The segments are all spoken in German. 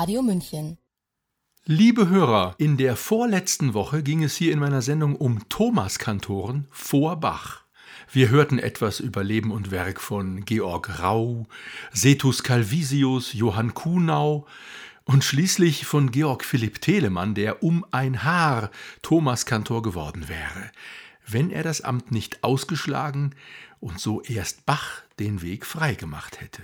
Radio München. Liebe Hörer, in der vorletzten Woche ging es hier in meiner Sendung um Thomaskantoren vor Bach. Wir hörten etwas über Leben und Werk von Georg Rau, Setus Calvisius, Johann Kuhnau und schließlich von Georg Philipp Telemann, der um ein Haar Thomaskantor geworden wäre, wenn er das Amt nicht ausgeschlagen und so erst Bach den Weg freigemacht hätte.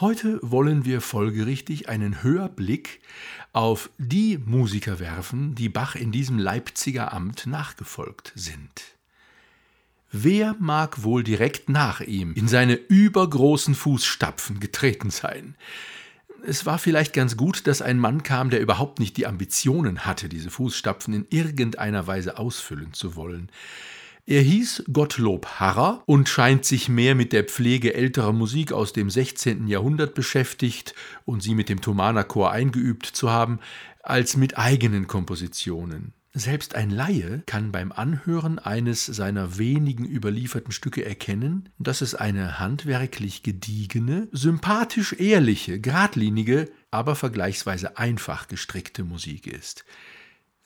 Heute wollen wir folgerichtig einen Hörblick auf die Musiker werfen, die Bach in diesem Leipziger Amt nachgefolgt sind. Wer mag wohl direkt nach ihm in seine übergroßen Fußstapfen getreten sein? Es war vielleicht ganz gut, dass ein Mann kam, der überhaupt nicht die Ambitionen hatte, diese Fußstapfen in irgendeiner Weise ausfüllen zu wollen. Er hieß Gottlob Harrer und scheint sich mehr mit der Pflege älterer Musik aus dem 16. Jahrhundert beschäftigt und sie mit dem Thomaner Chor eingeübt zu haben, als mit eigenen Kompositionen. Selbst ein Laie kann beim Anhören eines seiner wenigen überlieferten Stücke erkennen, dass es eine handwerklich gediegene, sympathisch ehrliche, geradlinige, aber vergleichsweise einfach gestrickte Musik ist.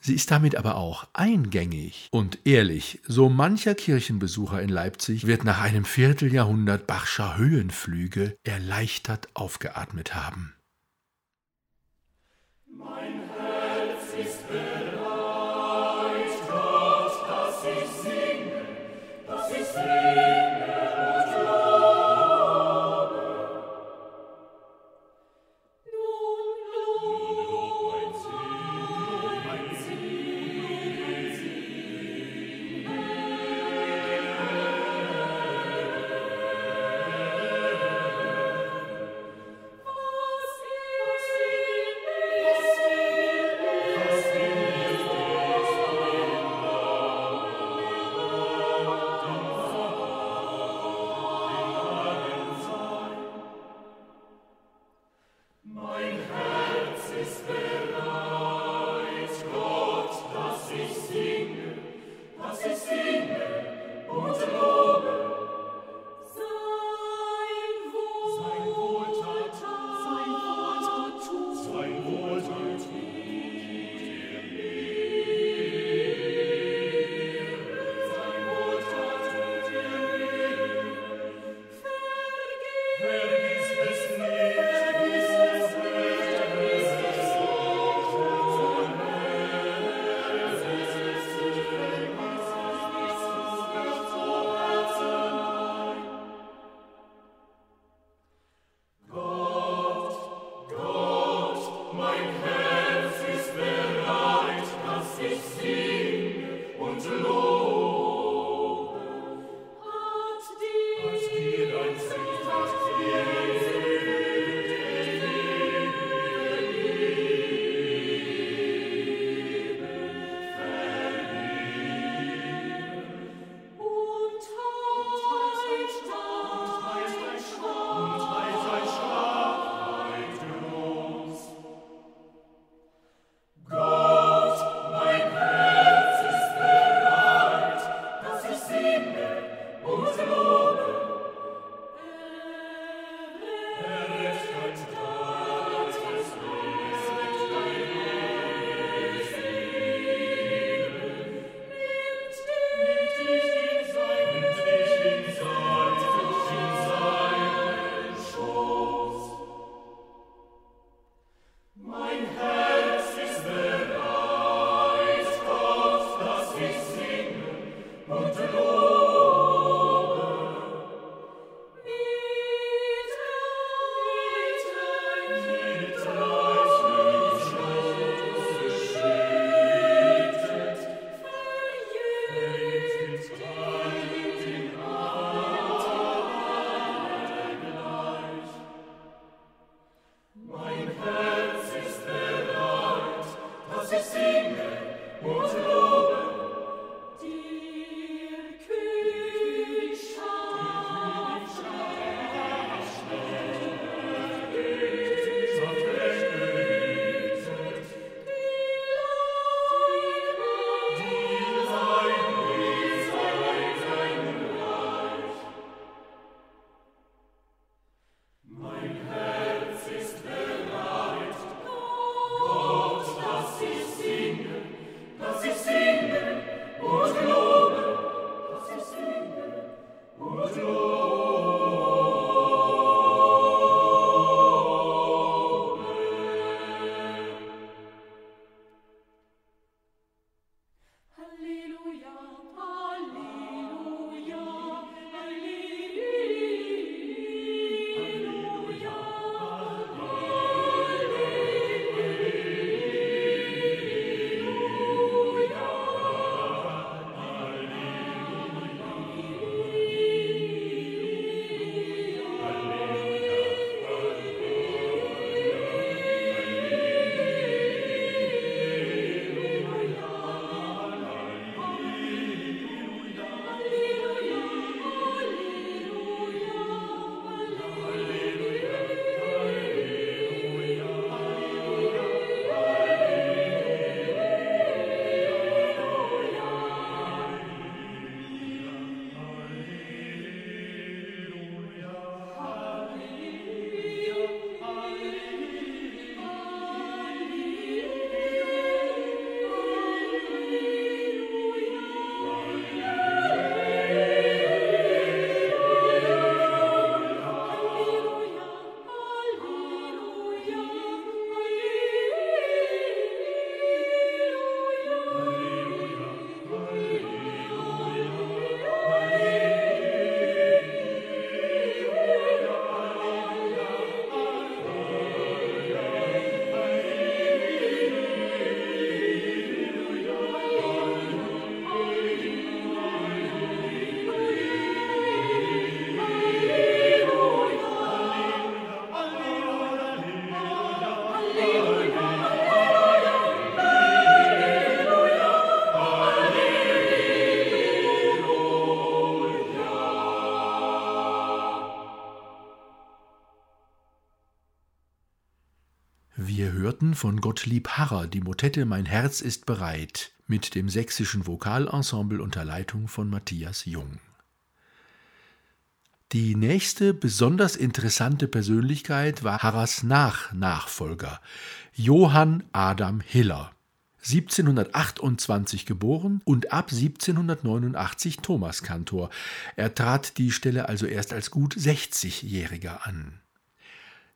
Sie ist damit aber auch eingängig und ehrlich. So mancher Kirchenbesucher in Leipzig wird nach einem Vierteljahrhundert Bachscher Höhenflüge erleichtert aufgeatmet haben. Mein Hörten von Gottlieb Harrer die Motette Mein Herz ist bereit mit dem sächsischen Vokalensemble unter Leitung von Matthias Jung. Die nächste besonders interessante Persönlichkeit war Harras Nach-Nachfolger, Johann Adam Hiller. 1728 geboren und ab 1789 Thomaskantor. Er trat die Stelle also erst als gut 60-Jähriger an.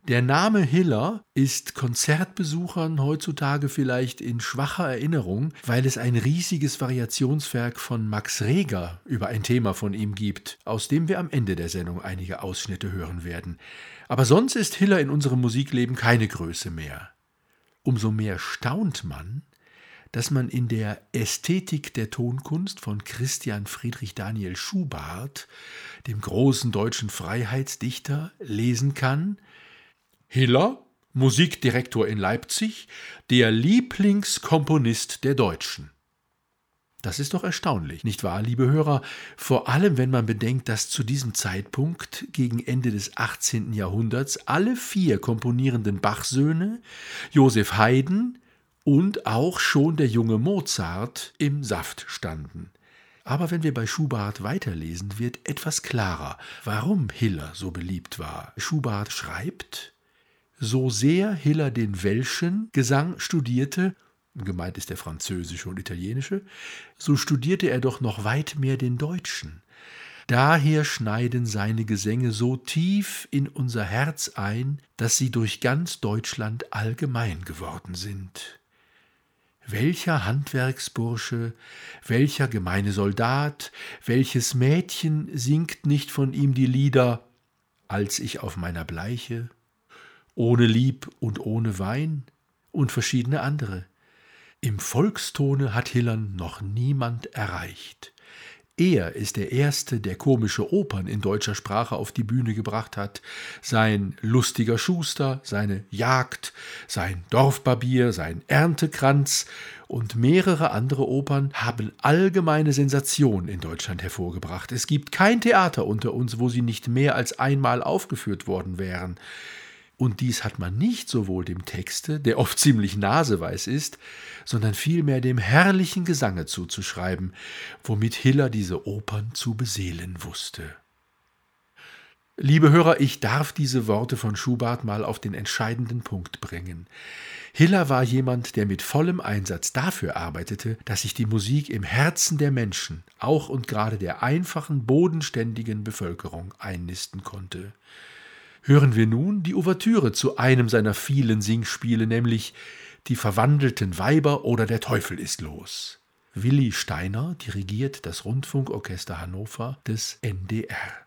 Der Name Hiller ist Konzertbesuchern heutzutage vielleicht in schwacher Erinnerung, weil es ein riesiges Variationswerk von Max Reger über ein Thema von ihm gibt, aus dem wir am Ende der Sendung einige Ausschnitte hören werden. Aber sonst ist Hiller in unserem Musikleben keine Größe mehr. Umso mehr staunt man, dass man in der Ästhetik der Tonkunst von Christian Friedrich Daniel Schubart, dem großen deutschen Freiheitsdichter, lesen kann, Hiller, Musikdirektor in Leipzig, der Lieblingskomponist der Deutschen. Das ist doch erstaunlich, nicht wahr, liebe Hörer? Vor allem, wenn man bedenkt, dass zu diesem Zeitpunkt, gegen Ende des 18. Jahrhunderts, alle vier komponierenden Bachsöhne, Josef Haydn und auch schon der junge Mozart im Saft standen. Aber wenn wir bei Schubart weiterlesen, wird etwas klarer, warum Hiller so beliebt war. Schubart schreibt, so sehr Hiller den welschen Gesang studierte, gemeint ist der französische und italienische, so studierte er doch noch weit mehr den deutschen. Daher schneiden seine Gesänge so tief in unser Herz ein, dass sie durch ganz Deutschland allgemein geworden sind. Welcher Handwerksbursche, welcher gemeine Soldat, welches Mädchen singt nicht von ihm die Lieder, als ich auf meiner Bleiche ohne Lieb und ohne Wein und verschiedene andere. Im Volkstone hat Hillern noch niemand erreicht. Er ist der Erste, der komische Opern in deutscher Sprache auf die Bühne gebracht hat. Sein lustiger Schuster, seine Jagd, sein Dorfbarbier, sein Erntekranz und mehrere andere Opern haben allgemeine Sensation in Deutschland hervorgebracht. Es gibt kein Theater unter uns, wo sie nicht mehr als einmal aufgeführt worden wären. Und dies hat man nicht sowohl dem Texte, der oft ziemlich naseweiß ist, sondern vielmehr dem herrlichen Gesange zuzuschreiben, womit Hiller diese Opern zu beseelen wusste. Liebe Hörer, ich darf diese Worte von Schubart mal auf den entscheidenden Punkt bringen. Hiller war jemand, der mit vollem Einsatz dafür arbeitete, dass sich die Musik im Herzen der Menschen, auch und gerade der einfachen, bodenständigen Bevölkerung einnisten konnte hören wir nun die Ouvertüre zu einem seiner vielen Singspiele, nämlich Die verwandelten Weiber oder Der Teufel ist los. Willi Steiner dirigiert das Rundfunkorchester Hannover des NDR.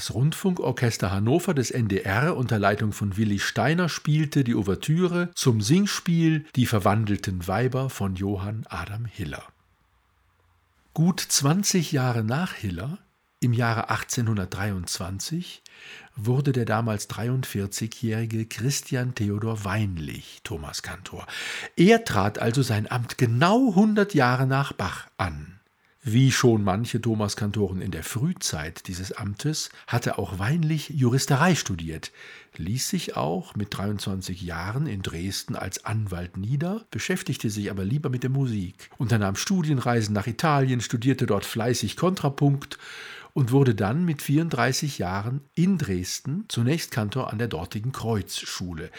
Das Rundfunkorchester Hannover des NDR unter Leitung von Willi Steiner spielte die Ouvertüre zum Singspiel Die verwandelten Weiber von Johann Adam Hiller. Gut 20 Jahre nach Hiller, im Jahre 1823, wurde der damals 43-jährige Christian Theodor Weinlich Thomaskantor. Er trat also sein Amt genau 100 Jahre nach Bach an. Wie schon manche Thomaskantoren in der Frühzeit dieses Amtes hatte auch Weinlich Juristerei studiert, ließ sich auch mit 23 Jahren in Dresden als Anwalt nieder, beschäftigte sich aber lieber mit der Musik, unternahm Studienreisen nach Italien, studierte dort fleißig Kontrapunkt und wurde dann mit 34 Jahren in Dresden zunächst Kantor an der dortigen Kreuzschule.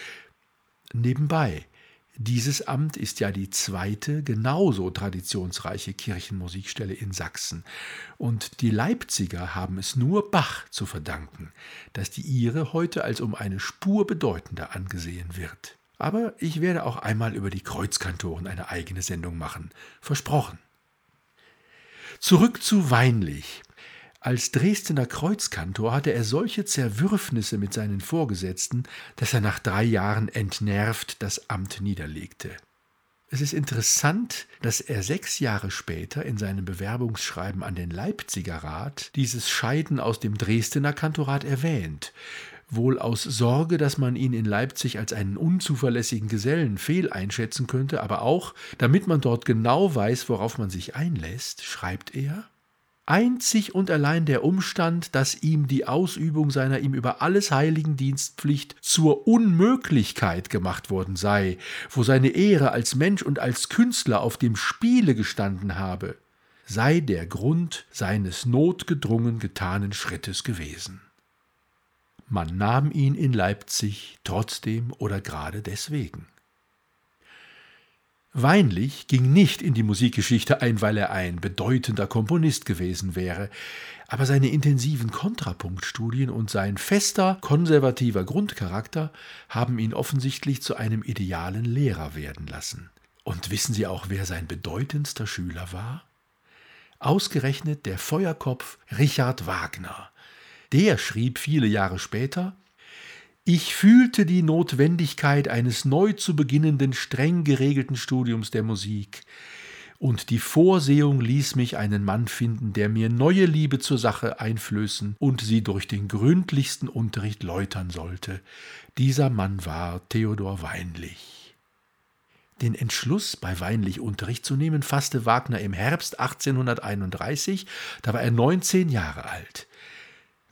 Nebenbei dieses Amt ist ja die zweite, genauso traditionsreiche Kirchenmusikstelle in Sachsen. Und die Leipziger haben es nur Bach zu verdanken, dass die ihre heute als um eine Spur bedeutender angesehen wird. Aber ich werde auch einmal über die Kreuzkantoren eine eigene Sendung machen. Versprochen. Zurück zu Weinlich. Als Dresdner Kreuzkantor hatte er solche Zerwürfnisse mit seinen Vorgesetzten, dass er nach drei Jahren entnervt das Amt niederlegte. Es ist interessant, dass er sechs Jahre später in seinem Bewerbungsschreiben an den Leipziger Rat dieses Scheiden aus dem Dresdner Kantorat erwähnt, wohl aus Sorge, dass man ihn in Leipzig als einen unzuverlässigen Gesellen fehl einschätzen könnte, aber auch, damit man dort genau weiß, worauf man sich einlässt, schreibt er Einzig und allein der Umstand, dass ihm die Ausübung seiner ihm über alles heiligen Dienstpflicht zur Unmöglichkeit gemacht worden sei, wo seine Ehre als Mensch und als Künstler auf dem Spiele gestanden habe, sei der Grund seines notgedrungen getanen Schrittes gewesen. Man nahm ihn in Leipzig trotzdem oder gerade deswegen. Weinlich ging nicht in die Musikgeschichte ein, weil er ein bedeutender Komponist gewesen wäre, aber seine intensiven Kontrapunktstudien und sein fester, konservativer Grundcharakter haben ihn offensichtlich zu einem idealen Lehrer werden lassen. Und wissen Sie auch, wer sein bedeutendster Schüler war? Ausgerechnet der Feuerkopf Richard Wagner. Der schrieb viele Jahre später ich fühlte die Notwendigkeit eines neu zu beginnenden, streng geregelten Studiums der Musik, und die Vorsehung ließ mich einen Mann finden, der mir neue Liebe zur Sache einflößen und sie durch den gründlichsten Unterricht läutern sollte. Dieser Mann war Theodor Weinlich. Den Entschluss, bei Weinlich Unterricht zu nehmen, fasste Wagner im Herbst 1831, da war er 19 Jahre alt.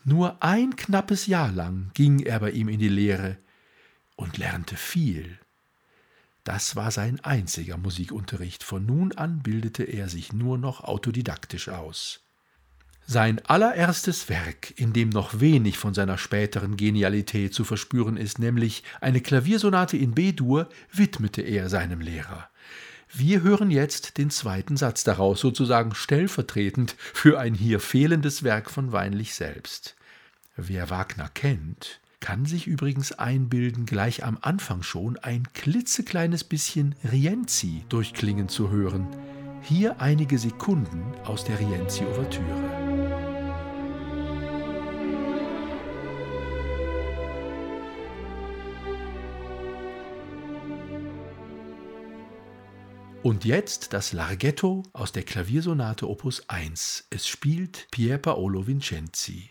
Nur ein knappes Jahr lang ging er bei ihm in die Lehre und lernte viel. Das war sein einziger Musikunterricht. Von nun an bildete er sich nur noch autodidaktisch aus. Sein allererstes Werk, in dem noch wenig von seiner späteren Genialität zu verspüren ist, nämlich eine Klaviersonate in B-Dur, widmete er seinem Lehrer. Wir hören jetzt den zweiten Satz daraus, sozusagen stellvertretend für ein hier fehlendes Werk von Weinlich selbst. Wer Wagner kennt, kann sich übrigens einbilden, gleich am Anfang schon ein klitzekleines bisschen Rienzi durchklingen zu hören. Hier einige Sekunden aus der Rienzi-Ouvertüre. Und jetzt das Larghetto aus der Klaviersonate Opus 1. Es spielt Pier Paolo Vincenzi.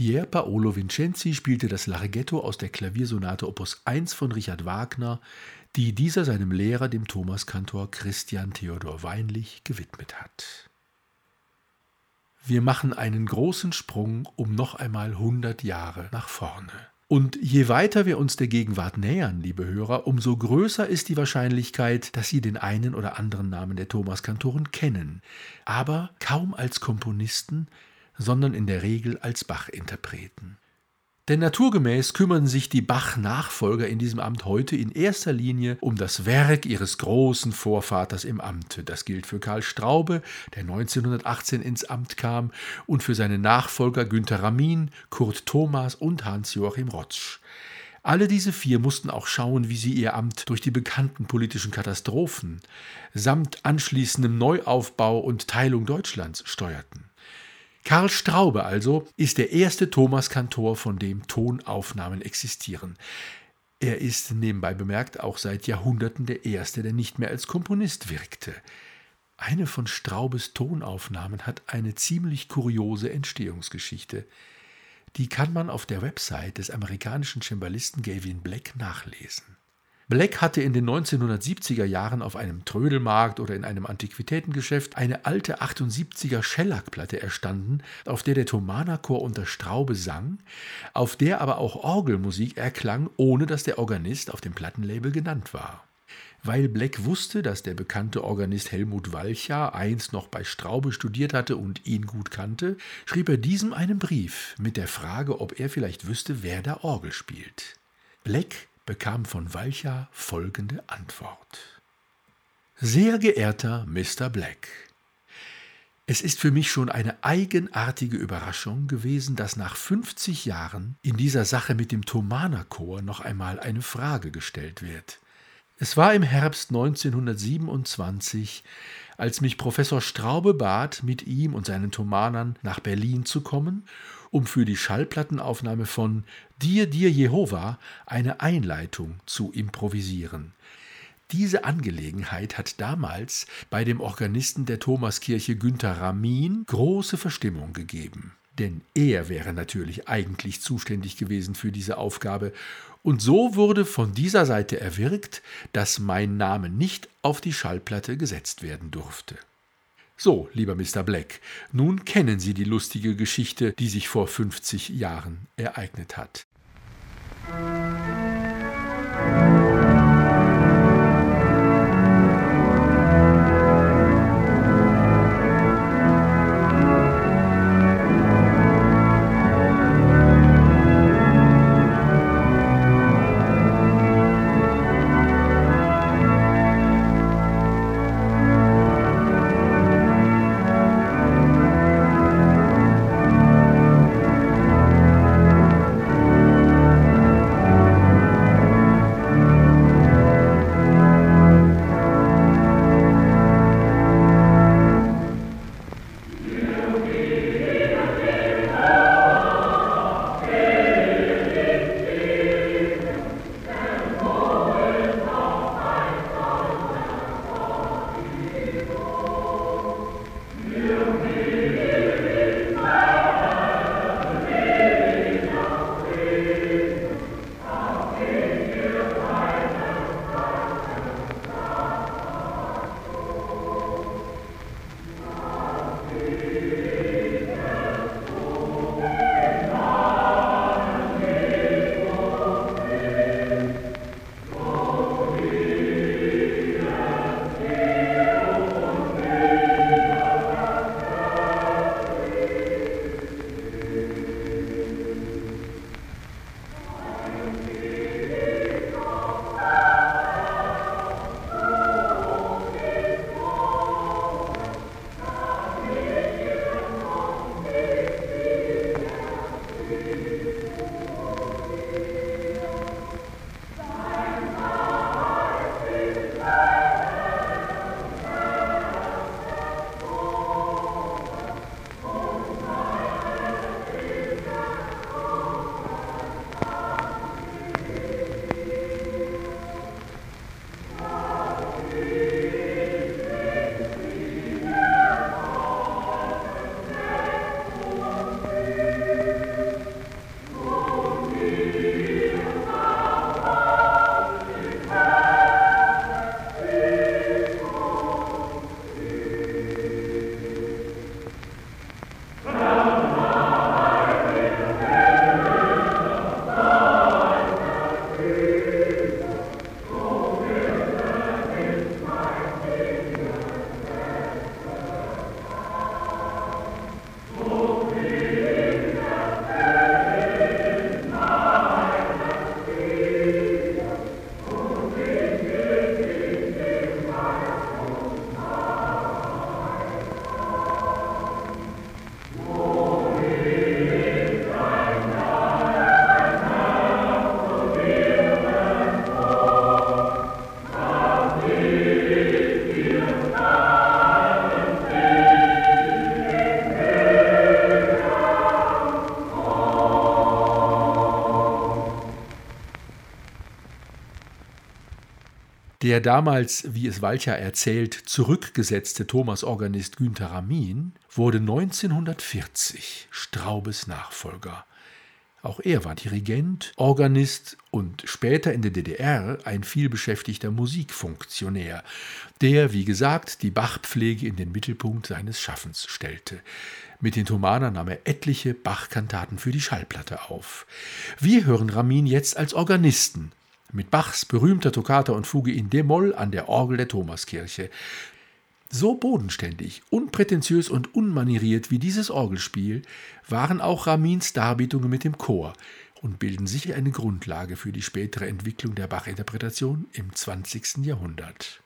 Pier Paolo Vincenzi spielte das Larghetto aus der Klaviersonate Opus 1 von Richard Wagner, die dieser seinem Lehrer, dem Thomaskantor Christian Theodor Weinlich, gewidmet hat. Wir machen einen großen Sprung um noch einmal 100 Jahre nach vorne. Und je weiter wir uns der Gegenwart nähern, liebe Hörer, umso größer ist die Wahrscheinlichkeit, dass Sie den einen oder anderen Namen der Thomaskantoren kennen, aber kaum als Komponisten, sondern in der Regel als Bach-Interpreten. Denn naturgemäß kümmern sich die Bach-Nachfolger in diesem Amt heute in erster Linie um das Werk ihres großen Vorvaters im Amte. Das gilt für Karl Straube, der 1918 ins Amt kam, und für seine Nachfolger Günter Ramin, Kurt Thomas und Hans-Joachim Rotsch. Alle diese vier mussten auch schauen, wie sie ihr Amt durch die bekannten politischen Katastrophen samt anschließendem Neuaufbau und Teilung Deutschlands steuerten. Karl Straube also ist der erste Thomaskantor, von dem Tonaufnahmen existieren. Er ist nebenbei bemerkt auch seit Jahrhunderten der erste, der nicht mehr als Komponist wirkte. Eine von Straubes Tonaufnahmen hat eine ziemlich kuriose Entstehungsgeschichte. Die kann man auf der Website des amerikanischen Cembalisten Gavin Black nachlesen. Black hatte in den 1970er Jahren auf einem Trödelmarkt oder in einem Antiquitätengeschäft eine alte 78er Schellackplatte erstanden, auf der der Thomanerchor unter Straube sang, auf der aber auch Orgelmusik erklang, ohne dass der Organist auf dem Plattenlabel genannt war. Weil Black wusste, dass der bekannte Organist Helmut Walcha einst noch bei Straube studiert hatte und ihn gut kannte, schrieb er diesem einen Brief mit der Frage, ob er vielleicht wüsste, wer da Orgel spielt. Black bekam von Walcha folgende Antwort. Sehr geehrter Mr. Black, es ist für mich schon eine eigenartige Überraschung gewesen, dass nach 50 Jahren in dieser Sache mit dem Thomanerchor noch einmal eine Frage gestellt wird. Es war im Herbst 1927, als mich Professor Straube bat, mit ihm und seinen Thomanern nach Berlin zu kommen um für die Schallplattenaufnahme von Dir, dir Jehova eine Einleitung zu improvisieren. Diese Angelegenheit hat damals bei dem Organisten der Thomaskirche Günther Ramin große Verstimmung gegeben. Denn er wäre natürlich eigentlich zuständig gewesen für diese Aufgabe. Und so wurde von dieser Seite erwirkt, dass mein Name nicht auf die Schallplatte gesetzt werden durfte. So, lieber Mr. Black, nun kennen Sie die lustige Geschichte, die sich vor 50 Jahren ereignet hat. Der damals, wie es Walcher erzählt, zurückgesetzte Thomas-Organist Günther Ramin wurde 1940 Straubes Nachfolger. Auch er war Dirigent, Organist und später in der DDR ein vielbeschäftigter Musikfunktionär, der, wie gesagt, die Bachpflege in den Mittelpunkt seines Schaffens stellte. Mit den Thomanern nahm er etliche Bach-Kantaten für die Schallplatte auf. Wir hören Ramin jetzt als Organisten mit Bachs berühmter Toccata und Fuge in D-Moll an der Orgel der Thomaskirche. So bodenständig, unprätentiös und unmanieriert wie dieses Orgelspiel waren auch Ramins Darbietungen mit dem Chor und bilden sicher eine Grundlage für die spätere Entwicklung der Bach-Interpretation im 20. Jahrhundert.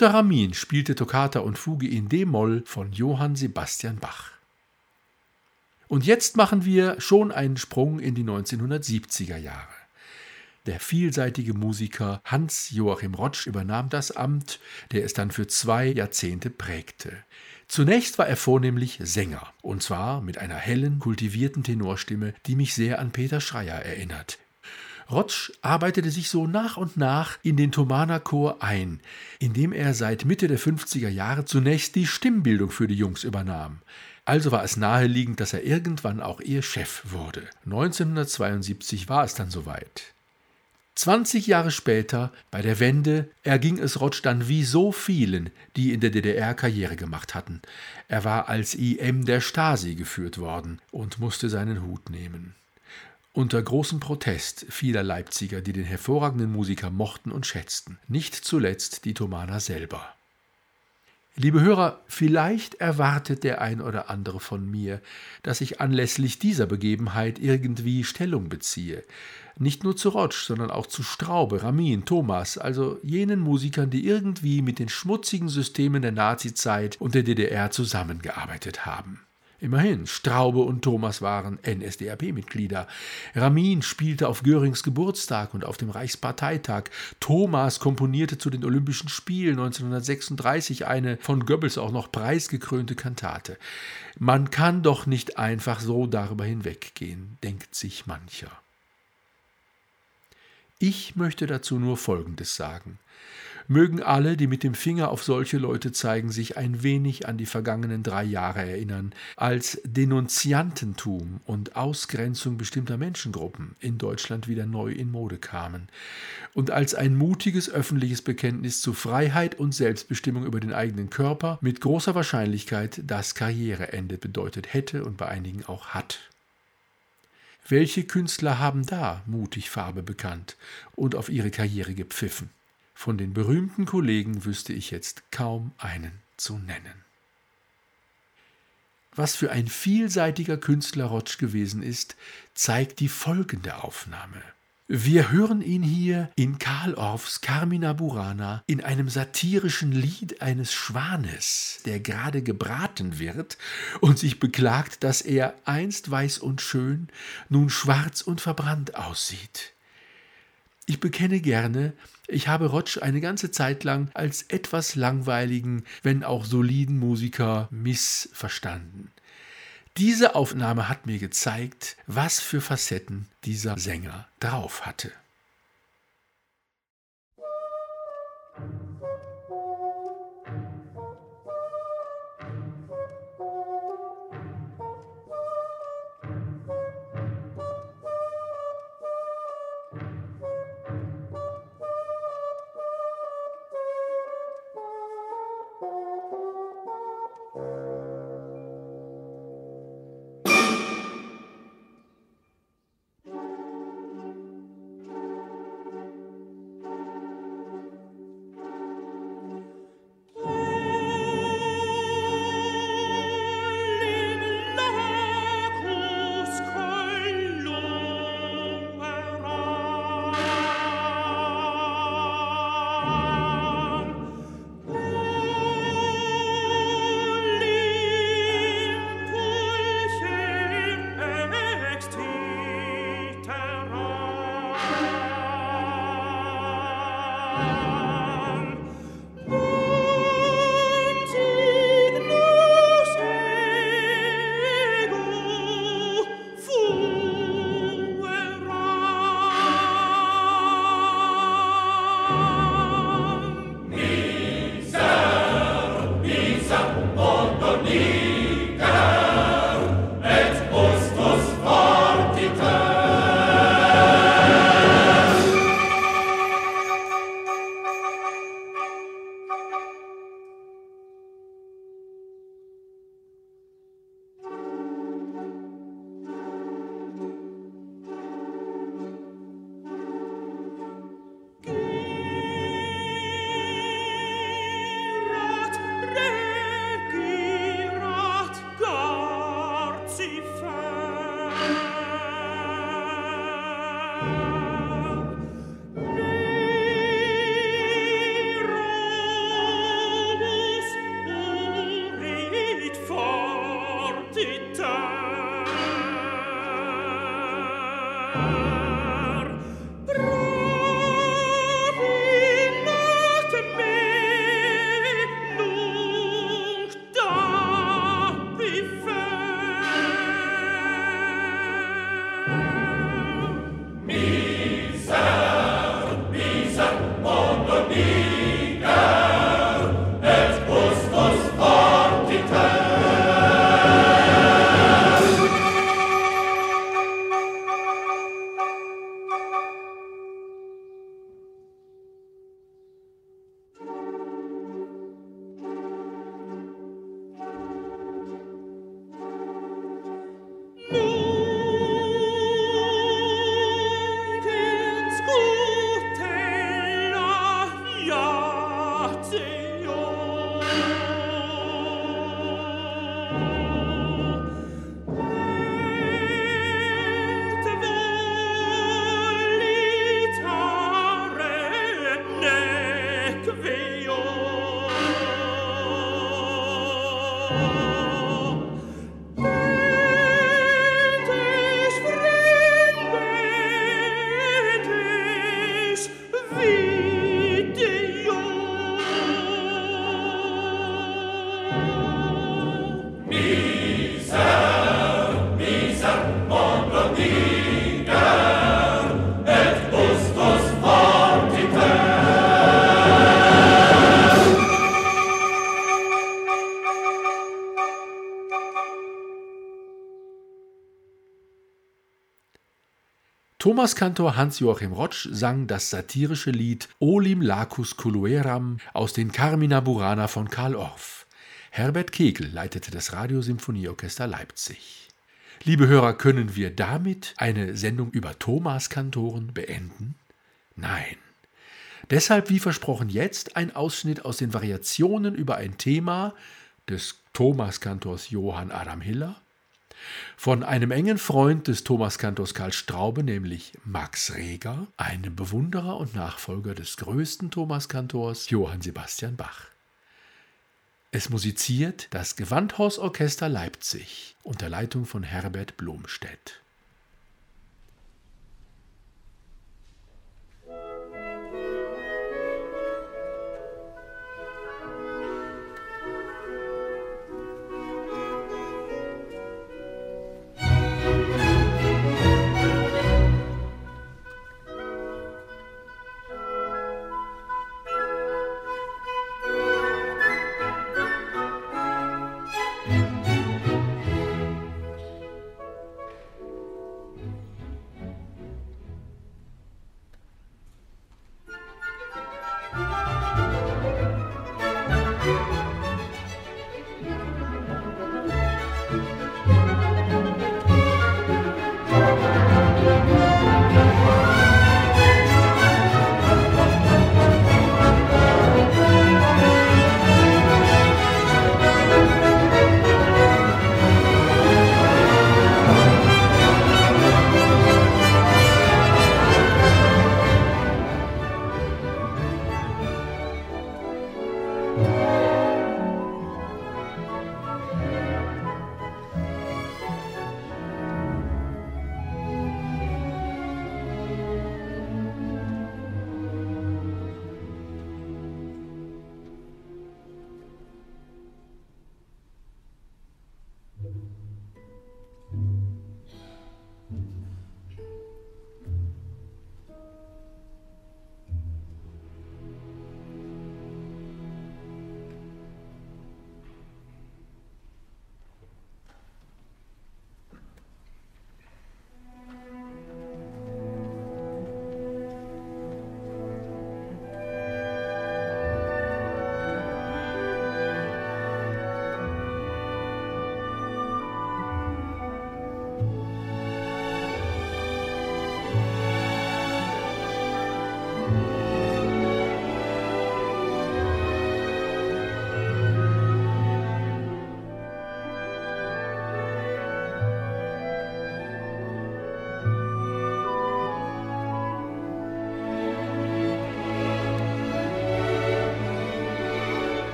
Günter Ramin spielte Toccata und Fuge in D-Moll von Johann Sebastian Bach. Und jetzt machen wir schon einen Sprung in die 1970er Jahre. Der vielseitige Musiker Hans-Joachim Rotsch übernahm das Amt, der es dann für zwei Jahrzehnte prägte. Zunächst war er vornehmlich Sänger, und zwar mit einer hellen, kultivierten Tenorstimme, die mich sehr an Peter Schreier erinnert. Rotsch arbeitete sich so nach und nach in den Thomaner Chor ein, indem er seit Mitte der 50er Jahre zunächst die Stimmbildung für die Jungs übernahm. Also war es naheliegend, dass er irgendwann auch ihr Chef wurde. 1972 war es dann soweit. 20 Jahre später, bei der Wende, erging es Rotsch dann wie so vielen, die in der DDR Karriere gemacht hatten. Er war als IM der Stasi geführt worden und musste seinen Hut nehmen. Unter großem Protest vieler Leipziger, die den hervorragenden Musiker mochten und schätzten, nicht zuletzt die Thomaner selber. Liebe Hörer, vielleicht erwartet der ein oder andere von mir, dass ich anlässlich dieser Begebenheit irgendwie Stellung beziehe. Nicht nur zu Rotsch, sondern auch zu Straube, Ramin, Thomas, also jenen Musikern, die irgendwie mit den schmutzigen Systemen der Nazizeit und der DDR zusammengearbeitet haben. Immerhin, Straube und Thomas waren NSDAP-Mitglieder. Ramin spielte auf Görings Geburtstag und auf dem Reichsparteitag. Thomas komponierte zu den Olympischen Spielen 1936 eine von Goebbels auch noch preisgekrönte Kantate. Man kann doch nicht einfach so darüber hinweggehen, denkt sich mancher. Ich möchte dazu nur Folgendes sagen. Mögen alle, die mit dem Finger auf solche Leute zeigen, sich ein wenig an die vergangenen drei Jahre erinnern, als Denunziantentum und Ausgrenzung bestimmter Menschengruppen in Deutschland wieder neu in Mode kamen und als ein mutiges öffentliches Bekenntnis zu Freiheit und Selbstbestimmung über den eigenen Körper mit großer Wahrscheinlichkeit das Karriereende bedeutet hätte und bei einigen auch hat. Welche Künstler haben da mutig Farbe bekannt und auf ihre Karriere gepfiffen? Von den berühmten Kollegen wüsste ich jetzt kaum einen zu nennen. Was für ein vielseitiger Künstler Rotsch gewesen ist, zeigt die folgende Aufnahme. Wir hören ihn hier in Karl Orffs Carmina Burana in einem satirischen Lied eines Schwanes, der gerade gebraten wird und sich beklagt, dass er einst weiß und schön, nun schwarz und verbrannt aussieht. Ich bekenne gerne, ich habe Rotsch eine ganze Zeit lang als etwas langweiligen, wenn auch soliden Musiker missverstanden. Diese Aufnahme hat mir gezeigt, was für Facetten dieser Sänger drauf hatte. Thomas Kantor Hans-Joachim Rotsch sang das satirische Lied Olim lacus culueram aus den Carmina Burana von Karl Orff. Herbert Kegel leitete das Radiosymphonieorchester Leipzig. Liebe Hörer, können wir damit eine Sendung über Thomas-Kantoren beenden? Nein. Deshalb, wie versprochen, jetzt ein Ausschnitt aus den Variationen über ein Thema des Thomas-Kantors Johann Adam Hiller von einem engen Freund des Thomas Kantors Karl Straube, nämlich Max Reger, einem Bewunderer und Nachfolger des größten Thomas Kantors Johann Sebastian Bach. Es musiziert das Gewandhausorchester Leipzig unter Leitung von Herbert Blomstedt.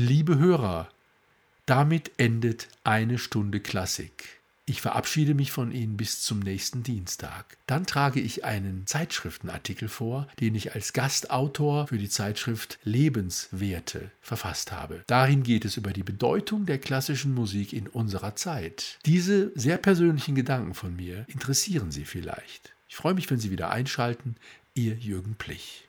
Liebe Hörer, damit endet eine Stunde Klassik. Ich verabschiede mich von Ihnen bis zum nächsten Dienstag. Dann trage ich einen Zeitschriftenartikel vor, den ich als Gastautor für die Zeitschrift Lebenswerte verfasst habe. Darin geht es über die Bedeutung der klassischen Musik in unserer Zeit. Diese sehr persönlichen Gedanken von mir interessieren Sie vielleicht. Ich freue mich, wenn Sie wieder einschalten. Ihr Jürgen Plich.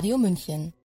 Radio München